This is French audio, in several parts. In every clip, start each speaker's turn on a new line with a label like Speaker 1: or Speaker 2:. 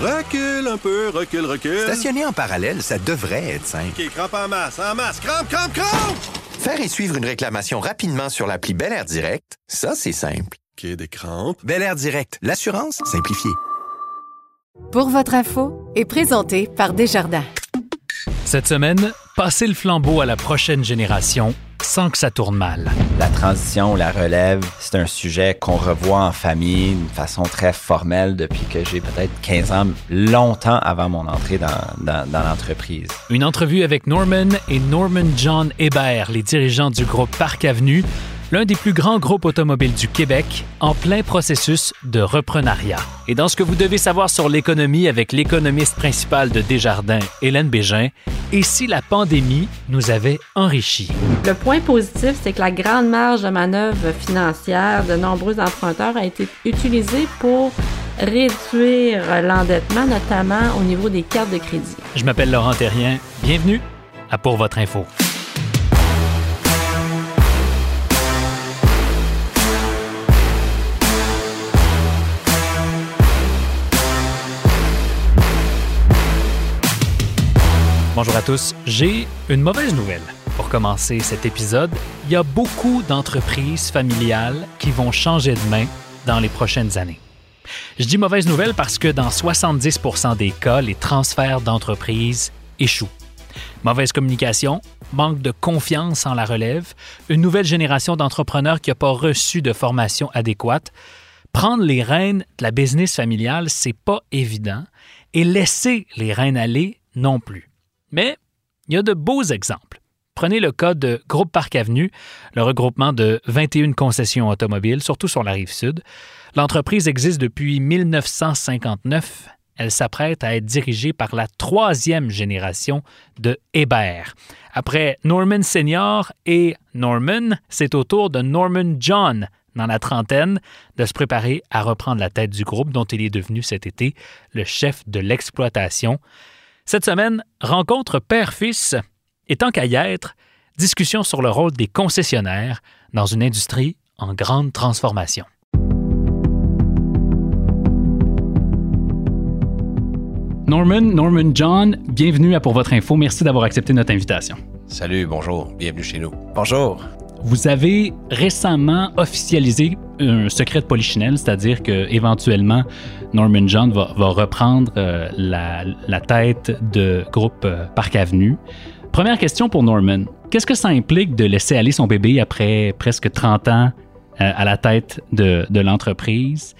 Speaker 1: Recule un peu, recule, recule.
Speaker 2: Stationner en parallèle, ça devrait être simple.
Speaker 1: OK, crampe en masse, en masse, crampe, crampe, crampe!
Speaker 2: Faire et suivre une réclamation rapidement sur l'appli Bel Air Direct, ça, c'est simple.
Speaker 1: OK, des crampes.
Speaker 2: Bel Air Direct, l'assurance simplifiée.
Speaker 3: Pour votre info est présenté par Desjardins.
Speaker 4: Cette semaine, passer le flambeau à la prochaine génération sans que ça tourne mal.
Speaker 5: La transition, la relève, c'est un sujet qu'on revoit en famille d'une façon très formelle depuis que j'ai peut-être 15 ans, longtemps avant mon entrée dans, dans, dans l'entreprise.
Speaker 4: Une entrevue avec Norman et Norman John Hébert, les dirigeants du groupe Parc Avenue, l'un des plus grands groupes automobiles du Québec, en plein processus de reprenariat. Et dans ce que vous devez savoir sur l'économie avec l'économiste principal de Desjardins, Hélène Bégin, et si la pandémie nous avait enrichis?
Speaker 6: Le point positif, c'est que la grande marge de manœuvre financière de nombreux emprunteurs a été utilisée pour réduire l'endettement, notamment au niveau des cartes de crédit.
Speaker 4: Je m'appelle Laurent Terrien. Bienvenue à Pour votre info. Bonjour à tous. J'ai une mauvaise nouvelle pour commencer cet épisode. Il y a beaucoup d'entreprises familiales qui vont changer de main dans les prochaines années. Je dis mauvaise nouvelle parce que dans 70% des cas, les transferts d'entreprises échouent. Mauvaise communication, manque de confiance en la relève, une nouvelle génération d'entrepreneurs qui n'a pas reçu de formation adéquate. Prendre les rênes de la business familiale, c'est pas évident et laisser les rênes aller non plus. Mais il y a de beaux exemples. Prenez le cas de Groupe Parc Avenue, le regroupement de 21 concessions automobiles, surtout sur la rive sud. L'entreprise existe depuis 1959. Elle s'apprête à être dirigée par la troisième génération de Hébert. Après Norman Senior et Norman, c'est au tour de Norman John, dans la trentaine, de se préparer à reprendre la tête du groupe dont il est devenu cet été le chef de l'exploitation. Cette semaine, rencontre père-fils et tant qu'à y être, discussion sur le rôle des concessionnaires dans une industrie en grande transformation. Norman, Norman John, bienvenue à Pour votre info. Merci d'avoir accepté notre invitation.
Speaker 7: Salut, bonjour, bienvenue chez nous.
Speaker 5: Bonjour.
Speaker 4: Vous avez récemment officialisé un secret de polichinelle, c'est-à-dire que éventuellement Norman John va, reprendre euh, la, tête de groupe euh, Parc Avenue. Première question pour Norman. Qu'est-ce que ça implique de laisser aller son bébé après presque 30 ans euh, à la tête de, l'entreprise?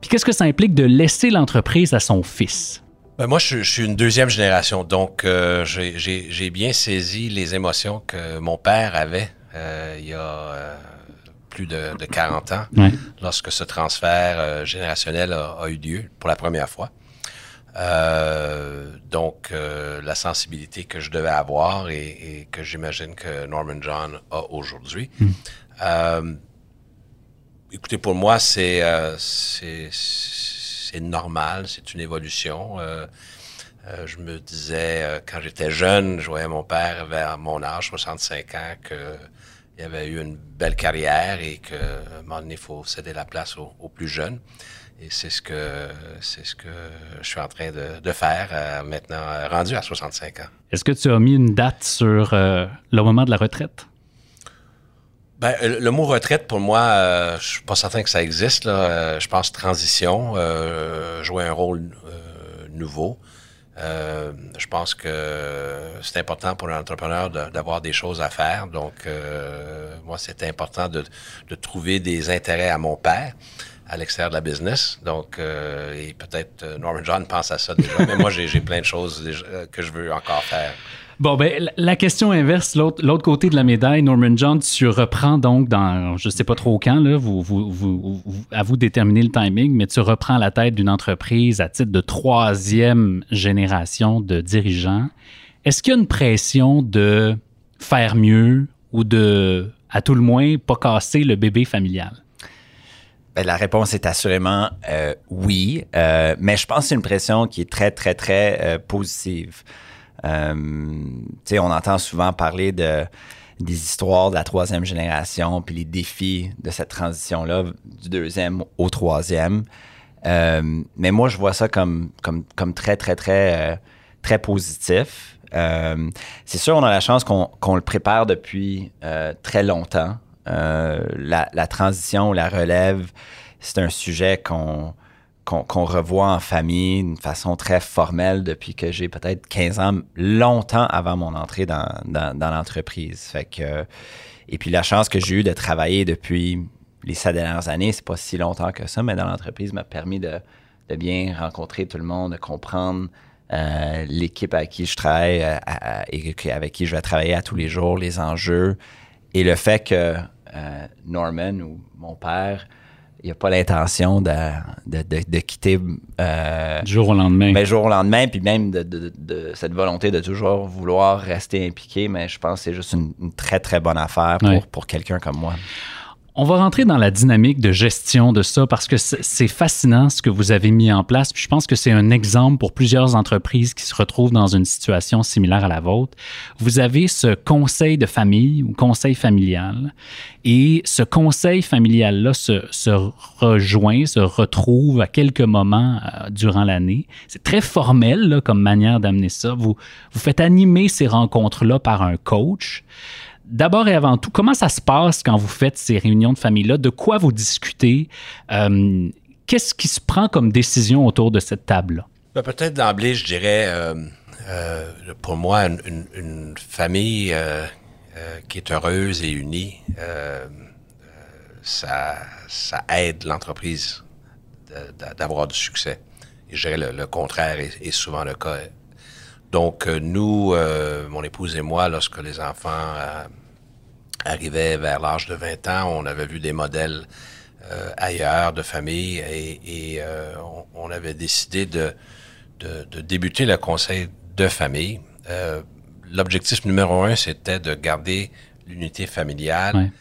Speaker 4: Puis qu'est-ce que ça implique de laisser l'entreprise à son fils?
Speaker 7: Ben moi, je, suis une deuxième génération, donc euh, j'ai bien saisi les émotions que mon père avait il y a euh, plus de, de, 40 ans,
Speaker 4: ouais.
Speaker 7: lorsque ce transfert euh, générationnel a, a, eu lieu pour la première fois. Euh, donc, la sensibilité que je devais avoir et, et que j'imagine que Norman John a aujourd'hui.
Speaker 4: Mm.
Speaker 7: écoutez, pour moi, c'est normal, c'est une évolution. Euh, je me disais, euh, quand j'étais jeune, je voyais mon père vers mon âge, 65 ans, qu'il avait eu une belle carrière et qu'à un moment donné, il faut céder la place aux, aux plus jeunes. Et c'est ce que c'est ce que je suis en train de, de faire euh, maintenant, rendu à 65 ans.
Speaker 4: Est-ce que tu as mis une date sur le moment de la retraite?
Speaker 7: Ben, le mot retraite, pour moi, euh, je suis pas certain que ça existe. Là. Euh, je pense transition, euh, jouer un rôle nouveau. Euh, je pense que c'est important pour un entrepreneur d'avoir des choses à faire. Donc, moi, c'était important de, de, trouver des intérêts à mon père à l'extérieur de la business. Donc, et peut-être Norman John pense à ça déjà, mais moi, j'ai plein de choses déjà, que je veux encore faire.
Speaker 4: Bon, ben, la question inverse, l'autre côté de la médaille, Norman John, tu reprends donc dans, je ne sais pas trop quand, là, vous, vous, vous, à vous déterminer le timing, mais tu reprends la tête d'une entreprise à titre de troisième génération de dirigeants. Est-ce qu'il y a une pression de faire mieux ou de, à tout le moins, pas casser le bébé familial?
Speaker 5: Ben, la réponse est assurément euh, oui, euh, mais je pense que c'est une pression qui est très, très, très euh, positive. Euh, on entend souvent parler de des histoires de la troisième génération, puis les défis de cette transition-là, du deuxième au troisième. Euh, mais moi, je vois ça comme, comme, très, très, très, euh, très positif. C'est sûr, on a la chance qu'on le prépare depuis très longtemps. La, la transition, la relève, c'est un sujet qu'on qu'on revoit en famille d'une façon très formelle depuis que j'ai peut-être 15 ans, longtemps avant mon entrée dans, l'entreprise. Et puis la chance que j'ai eue de travailler depuis les sept dernières années, c'est pas si longtemps que ça, mais dans l'entreprise m'a permis de, bien rencontrer tout le monde, de comprendre euh, l'équipe avec qui je travaille euh, et avec qui je vais travailler à tous les jours, les enjeux et le fait que euh, Norman ou mon père, il n'a pas l'intention de, de, de- de quitter euh,
Speaker 4: Du jour au lendemain.
Speaker 5: ben, jour au lendemain, puis même de, cette volonté de toujours vouloir rester impliqué, mais je pense que c'est juste une, une très, très bonne affaire pour,
Speaker 4: Ouais.
Speaker 5: pour quelqu'un comme moi.
Speaker 4: On va rentrer dans la dynamique de gestion de ça parce que c'est fascinant ce que vous avez mis en place. Je pense que c'est un exemple pour plusieurs entreprises qui se retrouvent dans une situation similaire à la vôtre. Vous avez ce conseil de famille ou conseil familial et ce conseil familial-là se, rejoint, se retrouve à quelques moments euh, durant l'année. C'est très formel comme manière d'amener ça. Vous, vous faites animer ces rencontres-là par un coach. D'abord et avant tout, comment ça se passe quand vous faites ces réunions de famille-là? De quoi vous discutez? Euh, Qu'est-ce qui se prend comme décision autour de cette table-là?
Speaker 7: Ben, Peut-être d'emblée, je dirais, euh, euh, pour moi, une, famille qui est heureuse et unie, ça, aide l'entreprise d'avoir du succès. Et je dirais le, contraire est, souvent le cas. Donc, nous, mon épouse et moi, lorsque les enfants arrivaient vers l'âge de 20 ans, on avait vu des modèles euh, ailleurs de famille et, et, euh, on, on avait décidé de, de, de débuter le conseil de famille. Euh, L'objectif numéro un, c'était de garder l'unité familiale,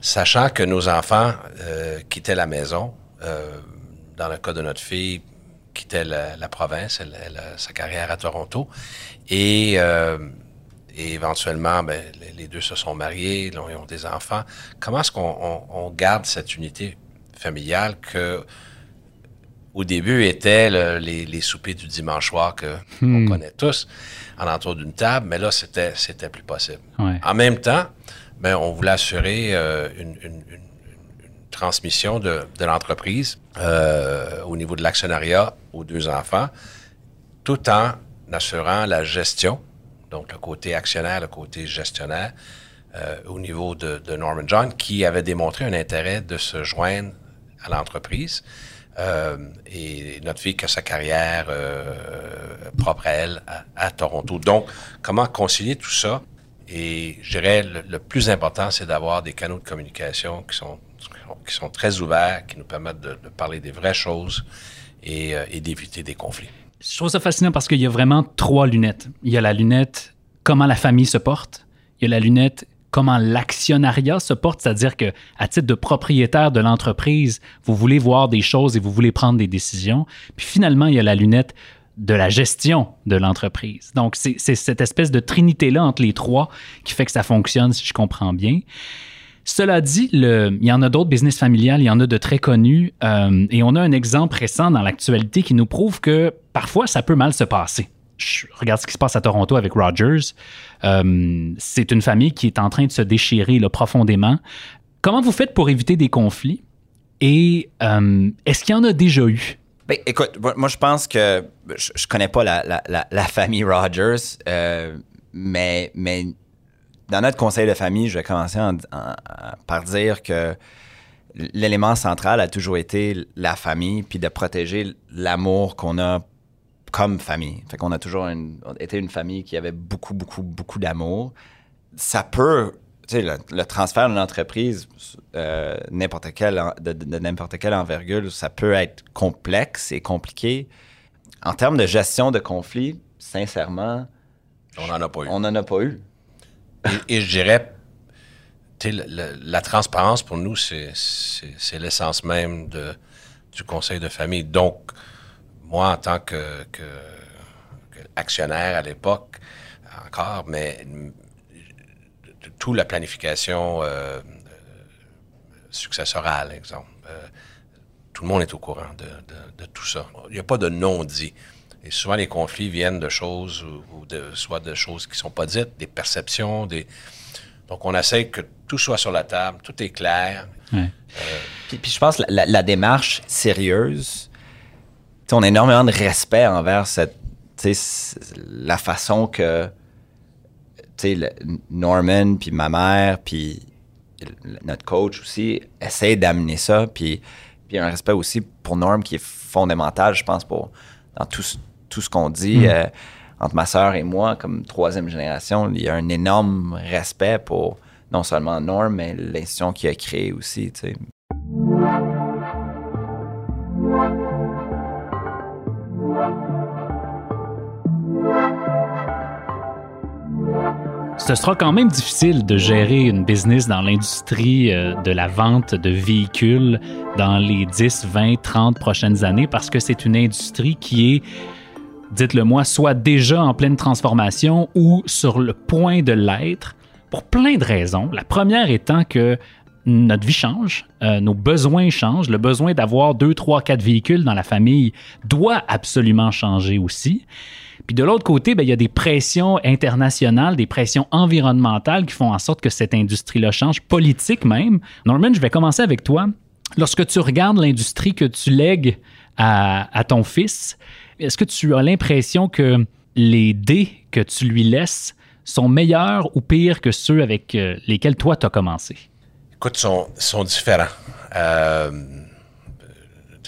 Speaker 7: sachant que nos enfants euh, quittaient la maison. Euh, dans le cas de notre fille, quittait la, la province, elle, elle a sa carrière à Toronto. Et, euh, et éventuellement, ben, les, deux se sont mariés, ils ont des enfants. Comment est-ce qu'on on- on garde cette unité familiale que au début étaient le- les, les soupers du dimanche soir que on connaît tous en entour d'une table, mais là c'était c'était plus possible.
Speaker 4: Ouais.
Speaker 7: En même temps, ben, on voulait assurer euh, une, une- une- une transmission de, de l'entreprise euh, au niveau de l'actionnariat aux deux enfants, tout en assurant la gestion, donc le côté actionnaire, le côté gestionnaire, euh, au niveau de, Norman John, qui avait démontré un intérêt de se joindre à l'entreprise. Euh, et notre fille qui a sa carrière euh, propre à elle à, Toronto. Donc, comment concilier tout ça? Et je dirais, le, plus important, c'est d'avoir des canaux de communication qui sont, très ouverts, qui nous permettent de, parler des vraies choses et d'éviter des conflits.
Speaker 4: Je trouve ça fascinant parce qu'il y a vraiment trois lunettes. Il y a la lunette comment la famille se porte. Il y a la lunette comment l'actionnariat se porte, c'est-à-dire que à titre de propriétaire de l'entreprise, vous voulez voir des choses et vous voulez prendre des décisions. Puis finalement, il y a la lunette de la gestion de l'entreprise. Donc, c'est cette espèce de trinité-là entre les trois qui fait que ça fonctionne, si je comprends bien. Cela dit, le- il y en a d'autres business familiales, il y en a de très connus, euh, et on a un exemple récent dans l'actualité qui nous prouve que parfois ça peut mal se passer. Je regarde ce qui se passe à Toronto avec Rogers. Euh, c'est une famille qui est en train de se déchirer profondément. Comment vous faites pour éviter des conflits? Et euh, est-ce qu'il y en a déjà eu?
Speaker 5: Ben, écoute, moi, je pense que je, je connais pas la, la- la- la famille Rogers, mais, mais dans notre conseil de famille, je vais commencer en- en- en- par dire que l'élément central a toujours été la famille, puis de protéger l'amour qu'on a comme famille. Fait qu'on a toujours une- été une famille qui avait beaucoup, beaucoup, beaucoup d'amour. Ça peut, tu sais, le, le transfert d'une entreprise, euh, n'importe quelle, en- de, de- de n'importe quelle envergure, ça peut être complexe et compliqué. En termes de gestion de conflits, sincèrement,
Speaker 7: On n'en a pas eu.
Speaker 5: on n'en a pas eu.
Speaker 7: Et, je dirais, la transparence pour nous, c'est, l'essence même du conseil de famille. Donc, moi, en tant que, actionnaire à l'époque, encore, mais toute la planification euh, euh, successorale, exemple, euh, tout le monde est au courant de, de- de tout ça. Il n'y a pas de non-dit. Et souvent, les conflits viennent de choses, ou, ou de, soit de choses qui ne sont pas dites, des perceptions, des... Donc, on essaie que tout soit sur la table, tout est clair.
Speaker 4: Ouais.
Speaker 5: Puis, puis je pense que la, la- la démarche sérieuse, on a énormément de respect envers cette, la façon que le- Norman, puis ma mère, puis notre coach aussi, essaie d'amener ça. Puis, puis un respect aussi pour Norm qui est fondamental, je pense, pour, dans tout, ce- tout ce qu'on dit. euh, entre ma sœur et moi, comme troisième génération, il y a un énorme respect pour non seulement Norm, mais l'institution qu'il a créée aussi. tu sais.
Speaker 4: Ce sera quand même difficile de gérer une business dans l'industrie euh, de la vente de véhicules dans les 10, 20, 30 prochaines années parce que c'est une industrie qui est, dites-le moi, soit déjà en pleine transformation ou sur le point de l'être pour plein de raisons. La première étant que notre vie change, euh, nos besoins changent, le besoin d'avoir deux, trois, quatre véhicules dans la famille doit absolument changer aussi. Puis de l'autre côté, ben, il y a des pressions internationales, des pressions environnementales qui font en sorte que cette industrie-là change, politique même. Norman, je vais commencer avec toi. Lorsque tu regardes l'industrie que tu lègues à, à ton fils, est-ce que tu as l'impression que les dés que tu lui laisses sont meilleurs ou pires que ceux avec euh, lesquels toi tu as commencé?
Speaker 7: Écoute, sont, sont différents. Euh,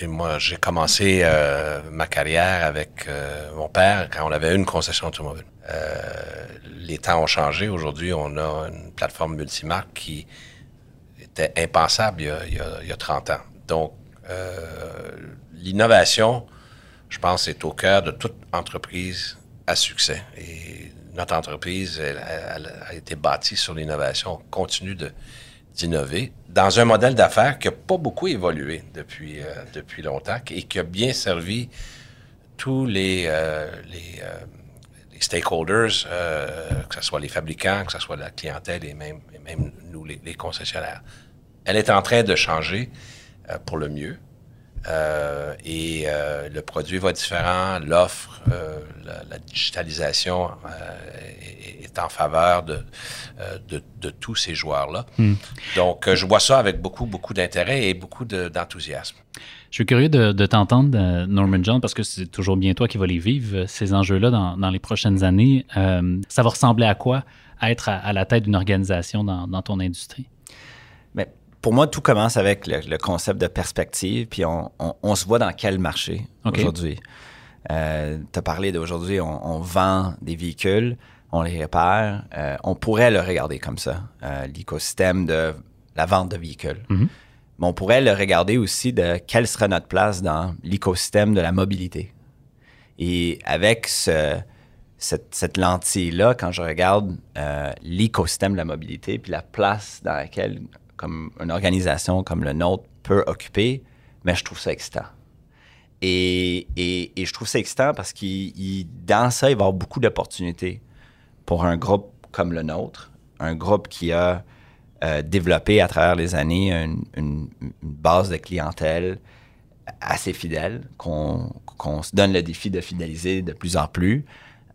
Speaker 7: moi, j'ai commencé euh, ma carrière avec mon père quand on avait une concession automobile. Les temps ont changé. Aujourd'hui, on a une plateforme multimarque qui était impensable il y a, il y a- il y a 30 ans. Donc, l'innovation, je pense, est au cœur de toute entreprise à succès. Et notre entreprise, elle, a été bâtie sur l'innovation. On continue d'innover dans un modèle d'affaires qui n'a pas beaucoup évolué depuis, euh, depuis longtemps et qui a bien servi tous les, euh, euh, les stakeholders, que ce soit les fabricants, que ce soit la clientèle et même, même nous, les, concessionnaires. Elle est en train de changer pour le mieux. Euh, et euh, le produit va différent, l'offre, euh, la, la digitalisation est, est en faveur de, de, de tous ces joueurs-là. Donc, euh, je vois ça avec beaucoup, beaucoup d'intérêt et beaucoup de- d'enthousiasme.
Speaker 4: Je suis curieux de, de t'entendre, Norman John, parce que c'est toujours bien toi qui vas les vivre, ces enjeux-là, dans, dans les prochaines années. Ça va ressembler à quoi être à, à la tête d'une organisation dans, dans ton industrie?
Speaker 5: Pour moi, tout commence avec le, le concept de perspective, puis on, on- on se voit dans quel marché aujourd'hui. Euh, tu as parlé d'aujourd'hui, on, on vend des véhicules, on les répare. Euh, on pourrait le regarder comme ça, euh, l'écosystème de la vente de véhicules.
Speaker 4: Mhm.
Speaker 5: Mais on pourrait le regarder aussi de quelle sera notre place dans l'écosystème de la mobilité. Et avec ce- cette, cette lentille-là, quand je regarde l'écosystème de la mobilité, puis la place dans laquelle une organisation comme le nôtre peut occuper, mais je trouve ça excitant. Et, et- et je trouve ça excitant parce que dans ça, il va y avoir beaucoup d'opportunités pour un groupe comme le nôtre, un groupe qui a euh, développé à travers les années une, une- une base de clientèle assez fidèle, qu'on qu'on se donne le défi de fidéliser de plus en plus.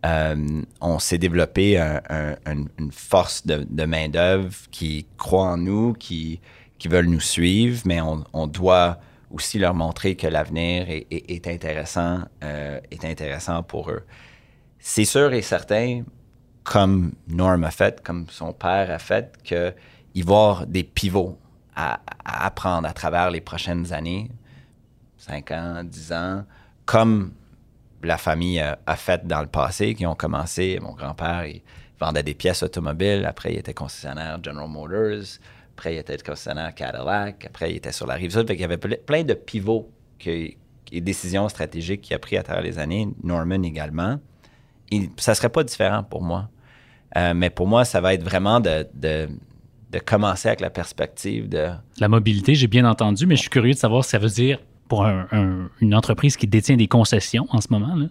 Speaker 5: Euh, on s'est développé un- un- un- une force de, main-d'œuvre qui croit en nous, qui, qui veulent nous suivre, mais on, on doit aussi leur montrer que l'avenir est intéressant, euh, est intéressant pour eux. C'est sûr et certain, comme Norm a fait, comme son père a fait, qu'il va y avoir des pivots à, à apprendre à travers les prochaines années, 5 ans, 10 ans, comme la famille a, fait dans le passé, qui ont commencé. Mon grand-père, il vendait des pièces automobiles. Après, il était concessionnaire General Motors. Après, il était concessionnaire Cadillac. Après, il était sur la rive sud. Qu'il y avait ple- plein de pivots que- et décisions stratégiques qu'il a pris à travers les années. Norman également. Et ça serait pas différent pour moi. Euh, mais pour moi, ça va être vraiment de, de, de commencer avec la perspective de
Speaker 4: La mobilité, j'ai bien entendu, mais je suis curieux de savoir si ça veut dire, pour un- un- une entreprise qui détient des concessions en ce moment, là,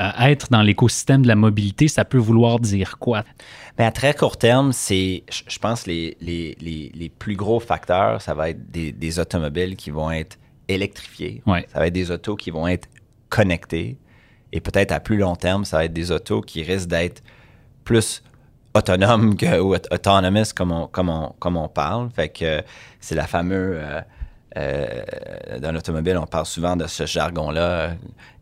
Speaker 4: euh, être dans l'écosystème de la mobilité, ça peut vouloir dire quoi?
Speaker 5: Mais à très court terme, c'est, je pense, les, les, les, les plus gros facteurs, ça va être des, des automobiles qui vont être électrifiées.
Speaker 4: Ouais.
Speaker 5: Ça va être des autos qui vont être connectées. Et peut-être à plus long terme, ça va être des autos qui risquent d'être plus autonomes que ou aut- autonomous comme on, comme on, comme on parle. Fait que c'est la fameuse... euh, euh, dans l'automobile, on parle souvent de ce jargon-là, euh,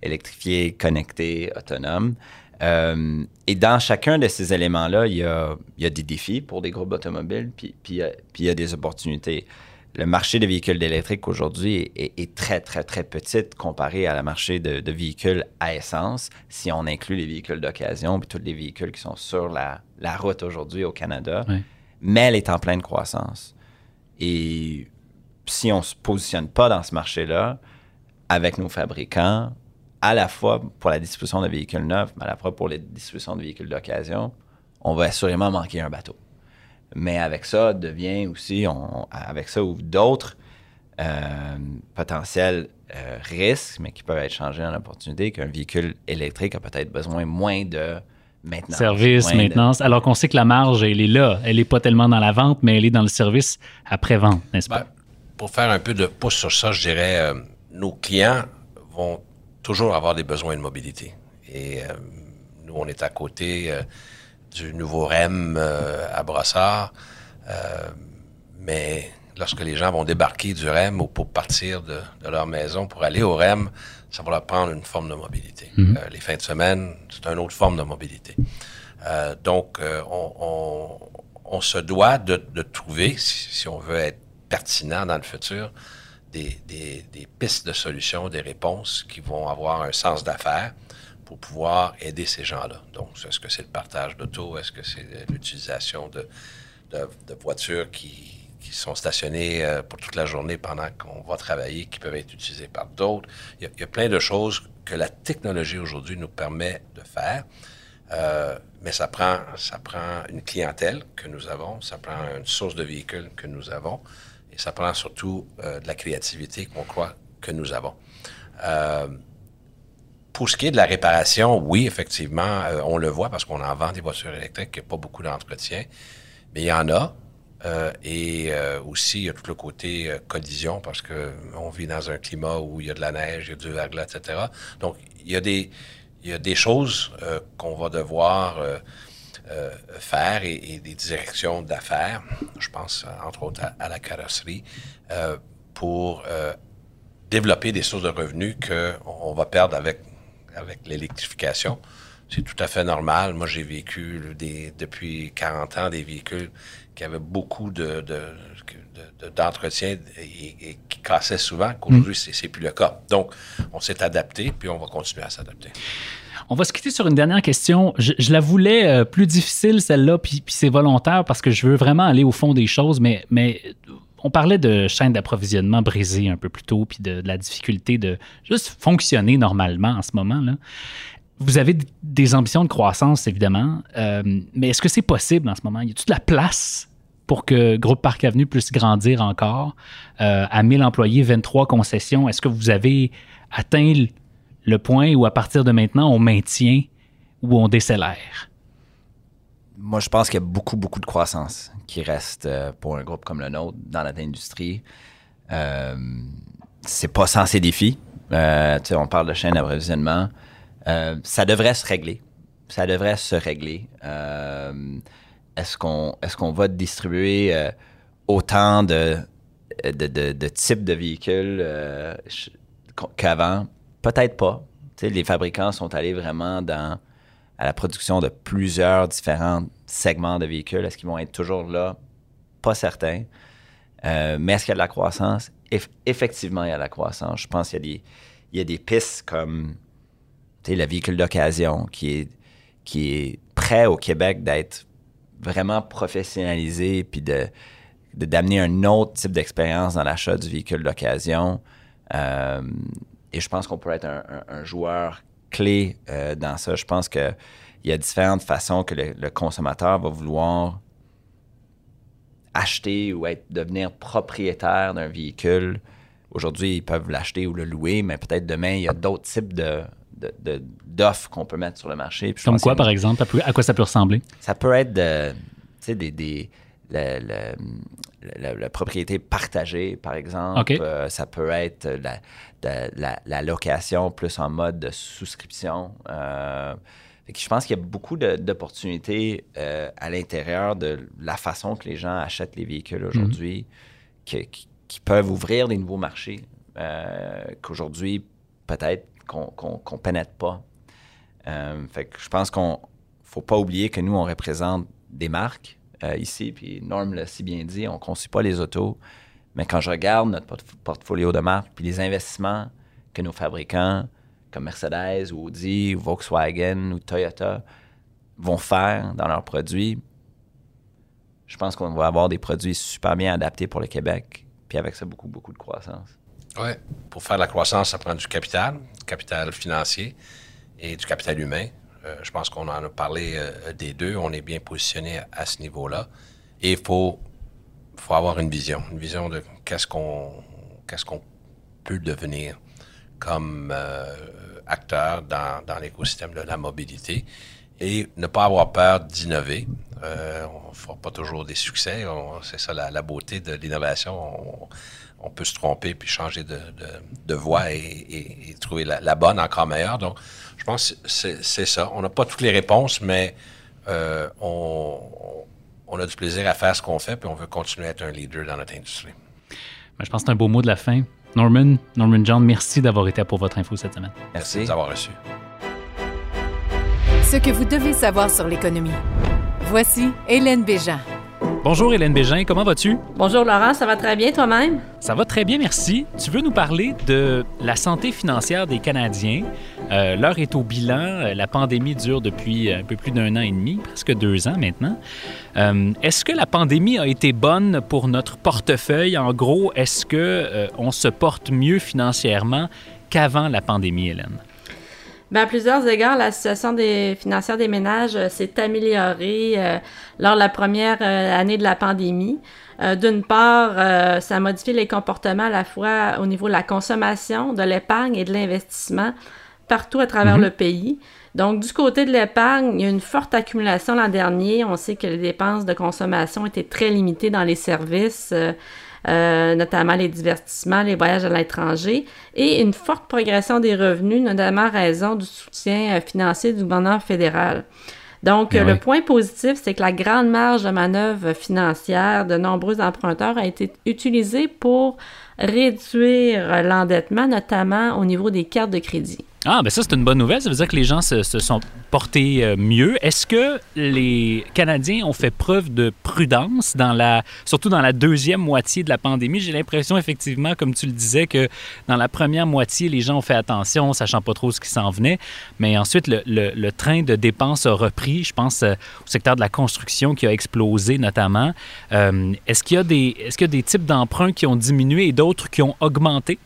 Speaker 5: électrifié, connecté, autonome. Euh, et dans chacun de ces éléments-là, il y a, il y a des défis pour des groupes automobiles, puis, puis, il y a- puis il y a des opportunités. Le marché des véhicules électriques aujourd'hui est, très, très, très petit comparé à la marché de, de véhicules à essence, si on inclut les véhicules d'occasion, puis tous les véhicules qui sont sur la, la route aujourd'hui au Canada. Mais elle est en pleine croissance. Et si on ne se positionne pas dans ce marché-là, avec nos fabricants, à la fois pour la distribution de véhicules neufs, mais à la fois pour la distribution de véhicules d'occasion, on va assurément manquer un bateau. Mais avec ça devient aussi, on, avec ça ouvre d'autres euh, potentiels euh, risques, mais qui peuvent être changés en opportunité, qu'un véhicule électrique a peut-être besoin moins de maintenance.
Speaker 4: Service,
Speaker 5: de-
Speaker 4: maintenance. Alors qu'on sait que la marge, elle est là. Elle n'est pas tellement dans la vente, mais elle est dans le service après-vente, n'est-ce pas?
Speaker 7: Ben, pour faire un peu de pouce sur ça, je dirais, euh, nos clients vont toujours avoir des besoins de mobilité. Et euh, nous, on est à côté euh, du nouveau REM euh, à Brossard. Mais lorsque les gens vont débarquer du REM ou pour partir de, de leur maison pour aller au REM, ça va leur prendre une forme de mobilité. Euh, les fins de semaine, c'est une autre forme de mobilité. Donc, on, on- on se doit de, de trouver, si, si on veut être pertinent dans le futur, des, des- pistes de solutions, des réponses qui vont avoir un sens d'affaires pour pouvoir aider ces gens-là. Donc, est-ce que c'est le partage d'auto? Est-ce que c'est l'utilisation de, de- voitures qui, qui sont stationnées euh, pour toute la journée pendant qu'on va travailler, qui peuvent être utilisées par d'autres? Il y a plein de choses que la technologie aujourd'hui nous permet de faire. Euh, mais ça prend, ça prend une clientèle que nous avons, ça prend une source de véhicules que nous avons, ça prend surtout euh, de la créativité qu'on croit que nous avons. Euh, pour ce qui est de la réparation, oui, effectivement, euh, on le voit parce qu'on en vend des voitures électriques, il n'y a pas beaucoup d'entretien, mais il y en a. Et aussi, il y a tout le côté collision parce que on vit dans un climat où il y a de la neige, il y a du verglas, etc. Donc, il y a des, il y a des choses qu'on va devoir euh, faire et, des directions d'affaires. Je pense, euh, entre autres, à, la carrosserie euh, pour développer des sources de revenus qu'on va perdre avec, avec l'électrification. C'est tout à fait normal. Moi, j'ai vécu des, depuis 40 ans des véhicules qui avaient beaucoup de, de- de- de- d'entretien et, et qui cassaient souvent, qu'aujourd'hui, c'est, c'est plus le cas. Donc, on s'est adapté, puis on va continuer à s'adapter.
Speaker 4: On va se quitter sur une dernière question. Je, je la voulais euh, plus difficile, celle-là, puis, puis c'est volontaire parce que je veux vraiment aller au fond des choses, mais, mais on parlait de chaîne d'approvisionnement brisée un peu plus tôt, puis de, de la difficulté de juste fonctionner normalement en ce moment. Vous avez des ambitions de croissance, évidemment, euh, mais est-ce que c'est possible en ce moment? Y a-t-il de la place pour que Groupe Parc Avenue puisse grandir encore euh, à 1000 employés, 23 concessions? Est-ce que vous avez atteint le- point où, à partir de maintenant, on maintient ou on décélère?
Speaker 5: Moi, je pense qu'il y a beaucoup, beaucoup de croissance qui reste euh, pour un groupe comme le nôtre dans notre industrie. Euh, c'est pas sans ses défis. Euh, on parle de chaîne d'approvisionnement. Euh, ça devrait se régler. Ça devrait se régler. Euh, est-ce qu'on est qu'on va distribuer euh, autant de, de, types de véhicules qu'avant? Peut-être pas. Les fabricants sont allés vraiment dans à la production de plusieurs différents segments de véhicules. Est-ce qu'ils vont être toujours là? Pas certain. Mais est-ce qu'il y a de la croissance? Eff- effectivement, il y a de la croissance. Je pense qu'il y y a des pistes comme le véhicule d'occasion qui est, qui est prêt au Québec d'être vraiment professionnalisé puis de, d'amener un autre type d'expérience dans l'achat du véhicule d'occasion. Euh, et je pense qu'on peut être un, joueur clé euh, dans ça. Je pense qu'il y a différentes façons que le, le consommateur va vouloir acheter ou être, devenir propriétaire d'un véhicule. Aujourd'hui, ils peuvent l'acheter ou le louer, mais peut-être demain, il y a d'autres types de- d'offres qu'on peut mettre sur le marché. Puis
Speaker 4: Comme quoi, par exemple? À quoi ça peut ressembler?
Speaker 5: ça peut être de, des, des- le- le- la, la propriété partagée, par exemple. Euh, ça peut être la, de- la- la location plus en mode de souscription. Euh, fait que je pense qu'il y a beaucoup d'opportunités euh, à l'intérieur de la façon que les gens achètent les véhicules aujourd'hui que- qui, qui peuvent ouvrir des nouveaux marchés qu'aujourd'hui, peut-être qu'on qu'on pénètre pas. Euh, je pense qu'on faut pas oublier que nous, on représente des marques euh, ici, puis Norm l'a si bien dit, on ne conçut pas les autos. Mais quand je regarde notre portf- portfolio de marques, puis les investissements que nos fabricants, comme Mercedes ou Audi, ou Volkswagen ou Toyota, vont faire dans leurs produits, je pense qu'on va avoir des produits super bien adaptés pour le Québec, puis avec ça, beaucoup, beaucoup de croissance.
Speaker 7: Oui. Pour faire de la croissance, ça prend du capital, capital financier et du capital humain. Euh, je pense qu'on en a parlé euh, des deux. On est bien positionné à, ce niveau-là. Et il faut, avoir une vision, une vision de qu'est-ce qu'on peut devenir comme euh, acteur dans, l'écosystème de la mobilité et ne pas avoir peur d'innover. On ne fera pas toujours des succès. C'est ça la, beauté de l'innovation. On, on peut se tromper puis changer de, de- de voie et, et- et trouver la, la bonne encore meilleure. Donc, je pense que c'est ça. On n'a pas toutes les réponses, mais euh, on, on a du plaisir à faire ce qu'on fait puis on veut continuer à être un leader dans notre industrie.
Speaker 4: Ben, je pense que c'est un beau mot de la fin. Norman, Norman John, merci d'avoir été pour votre info cette semaine.
Speaker 7: Merci de nous avoir reçus.
Speaker 3: Ce que vous devez savoir sur l'économie. Voici Hélène Béjean.
Speaker 4: Bonjour Hélène Bégin, comment vas-tu?
Speaker 6: Bonjour Laurent, ça va très bien toi-même?
Speaker 4: Ça va très bien, merci. Tu veux nous parler de la santé financière des Canadiens. Euh, L'heure est au bilan. Euh, La pandémie dure depuis un peu plus d'un an et demi, presque deux ans maintenant. Euh, est-ce que la pandémie a été bonne pour notre portefeuille? En gros, est-ce que euh, on se porte mieux financièrement qu'avant la pandémie, Hélène?
Speaker 6: Ben, à plusieurs égards, la situation des, financière des ménages euh, s'est améliorée euh, lors de la première euh, année de la pandémie. Euh, D'une part, euh, ça a modifié les comportements à la fois au niveau de la consommation, de l'épargne et de l'investissement partout à travers le pays. Donc, du côté de l'épargne, il y a une forte accumulation l'an dernier. On sait que les dépenses de consommation étaient très limitées dans les services. Euh, notamment les divertissements, les voyages à l'étranger, et une forte progression des revenus, notamment à raison du soutien euh, financier du gouvernement fédéral. Donc,
Speaker 4: Ben oui.
Speaker 6: le point positif, c'est que la grande marge de manœuvre financière de nombreux emprunteurs a été utilisée pour réduire l'endettement, notamment au niveau des cartes de crédit.
Speaker 4: Ah, ben ça, c'est une bonne nouvelle. Ça veut dire que les gens se, sont portés euh, mieux. Est-ce que les Canadiens ont fait preuve de prudence, dans la, surtout dans la deuxième moitié de la pandémie? J'ai l'impression, effectivement, comme tu le disais, que dans la première moitié, les gens ont fait attention, sachant pas trop ce qui s'en venait. Mais ensuite, le, train de dépenses a repris. Je pense euh, au secteur de la construction qui a explosé, notamment. Euh, est-ce qu'il y a des, est-ce qu'il y a des types d'emprunts qui ont diminué et d'autres qui ont augmenté?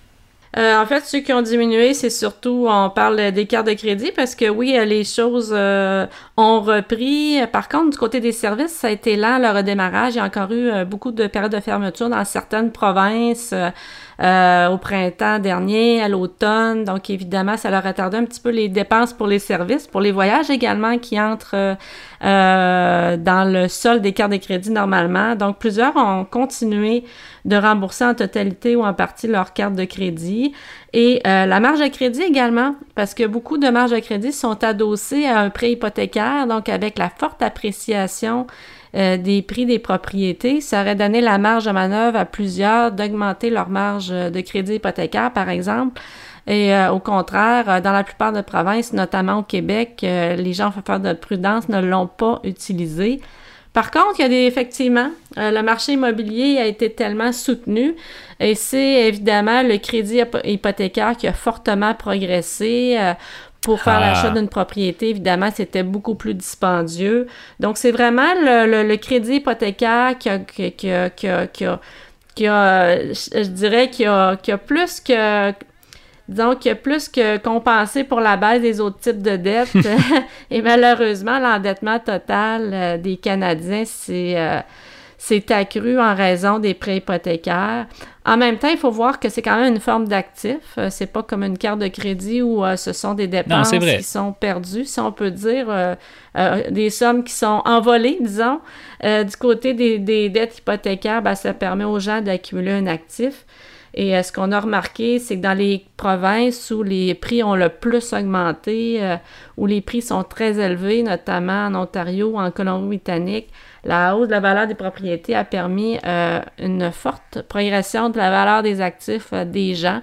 Speaker 6: Euh, en fait, ceux qui ont diminué, c'est surtout, on parle des cartes de crédit parce que oui, euh, les choses euh, ont repris. Par contre, du côté des services, ça a été lent le redémarrage. Il y a encore eu beaucoup de périodes de fermeture dans certaines provinces euh, au printemps dernier, à l'automne. Donc, évidemment, ça leur a retardé un petit peu les dépenses pour les services, pour les voyages également qui entrent euh, euh, dans le sol des cartes de crédit normalement. Donc, plusieurs ont continué de rembourser en totalité ou en partie leur carte de crédit. Et euh, la marge de crédit également, parce que beaucoup de marges de crédit sont adossées à un prêt hypothécaire, donc avec la forte appréciation euh, des prix des propriétés, ça aurait donné la marge de manœuvre à plusieurs d'augmenter leur marge de crédit hypothécaire, par exemple. Et euh, au contraire, euh, dans la plupart des provinces, notamment au Québec, euh, les gens, en faire de prudence, ne l'ont pas utilisé. Par contre, il y a effectivement, euh, le marché immobilier a été tellement soutenu et c'est évidemment le crédit hypo- hypothécaire qui a fortement progressé. euh, pour faire
Speaker 4: Ah.
Speaker 6: l'achat d'une propriété, évidemment, c'était beaucoup plus dispendieux. Donc, c'est vraiment le, le- le crédit hypothécaire qui a, qui, qui a, qui a, qui a- qui a, je dirais, qui a, qui a plus que disons a plus que compensé pour la baisse des autres types de dettes. et malheureusement, l'endettement total euh, des Canadiens, c'est euh, c'est accru en raison des prêts hypothécaires. En même temps, il faut voir que c'est quand même une forme d'actif. Euh, c'est pas comme une carte de crédit où euh, ce sont des dépenses qui sont perdues, si on peut dire, euh, des sommes qui sont envolées, disons. du côté des, des dettes hypothécaires, ben, ça permet aux gens d'accumuler un actif. Et ce qu'on a remarqué, c'est que dans les provinces où les prix ont le plus augmenté, où les prix sont très élevés, notamment en Ontario ou en Colombie-Britannique, la hausse de la valeur des propriétés a permis euh, une forte progression de la valeur des actifs euh, des gens.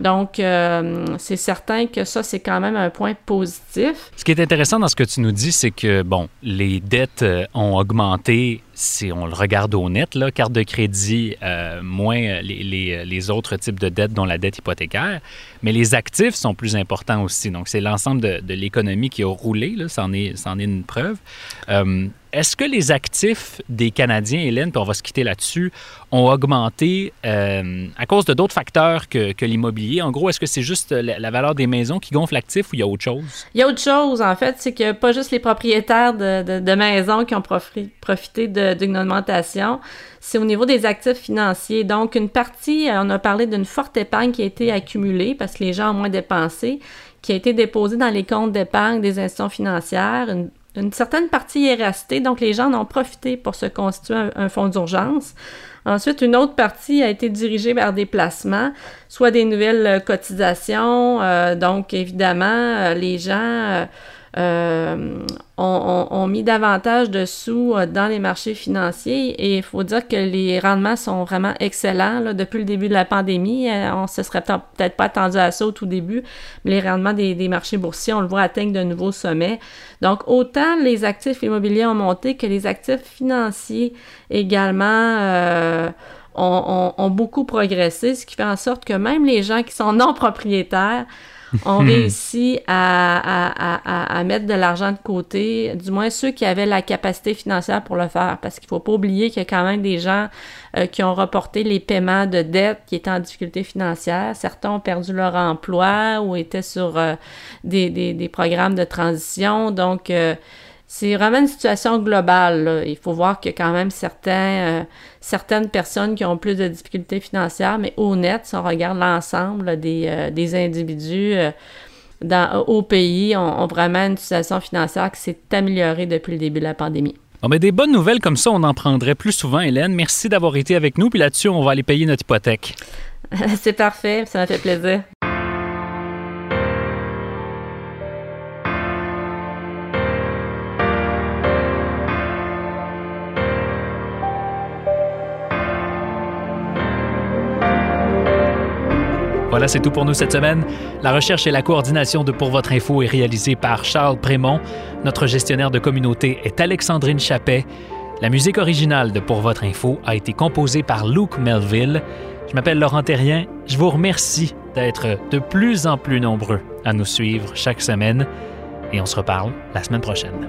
Speaker 6: Donc, euh, c'est certain que ça, c'est quand même un point positif.
Speaker 4: Ce qui est intéressant dans ce que tu nous dis, c'est que, bon, les dettes ont augmenté si on le regarde au net, là, carte de crédit, moins les, autres types de dettes, dont la dette hypothécaire, mais les actifs sont plus importants aussi. Donc, c'est l'ensemble de, de l'économie qui a roulé, là, c'en est, une preuve. Est-ce que les actifs des Canadiens, Hélène, puis on va se quitter là-dessus, ont augmenté euh, à cause de d'autres facteurs que, l'immobilier? En gros, est-ce que c'est juste la, valeur des maisons qui gonfle l'actif ou il y a autre chose?
Speaker 6: Il y a autre chose, en fait. C'est que pas juste les propriétaires de, maisons qui ont profité d'une augmentation, c'est au niveau des actifs financiers. Donc, une partie, on a parlé d'une forte épargne qui a été accumulée parce que les gens ont moins dépensé, qui a été déposée dans les comptes d'épargne des institutions financières. Une, certaine partie est restée, donc les gens en ont profité pour se constituer un, fonds d'urgence. Ensuite, une autre partie a été dirigée vers des placements, soit des nouvelles cotisations. Euh, donc, évidemment, euh, les gens euh, ont, mis davantage de sous euh, dans les marchés financiers et il faut dire que les rendements sont vraiment excellents depuis le début de la pandémie. Euh, on se serait peut-être pas attendu à ça au tout début, mais les rendements des, des, marchés boursiers, on le voit atteindre de nouveaux sommets. Donc, autant les actifs immobiliers ont monté que les actifs financiers également euh, ont beaucoup progressé, ce qui fait en sorte que même les gens qui sont non propriétaires ont hmm. réussi à, mettre de l'argent de côté, du moins ceux qui avaient la capacité financière pour le faire, parce qu'il ne faut pas oublier qu'il y a quand même des gens euh, qui ont reporté les paiements de dettes qui étaient en difficulté financière. Certains ont perdu leur emploi ou étaient sur euh, des, programmes de transition. Donc, euh, c'est vraiment une situation globale. Il faut voir qu'il y a quand même certains, euh, certaines personnes qui ont plus de difficultés financières, mais honnête, si on regarde l'ensemble des, euh, des, individus euh, dans, au pays, ont, vraiment une situation financière qui s'est améliorée depuis le début de la pandémie.
Speaker 4: Bon, mais des bonnes nouvelles comme ça, on en prendrait plus souvent, Hélène. Merci d'avoir été avec nous. Puis là-dessus, on va aller payer notre hypothèque.
Speaker 6: C'est parfait, ça m'a fait plaisir.
Speaker 4: C'est tout pour nous cette semaine. La recherche et la coordination de Pour votre info est réalisée par Charles Prémont. Notre gestionnaire de communauté est Alexandrine Chappet. La musique originale de Pour votre info a été composée par Luke Melville. Je m'appelle Laurent Terrien. Je vous remercie d'être de plus en plus nombreux à nous suivre chaque semaine et on se reparle la semaine prochaine.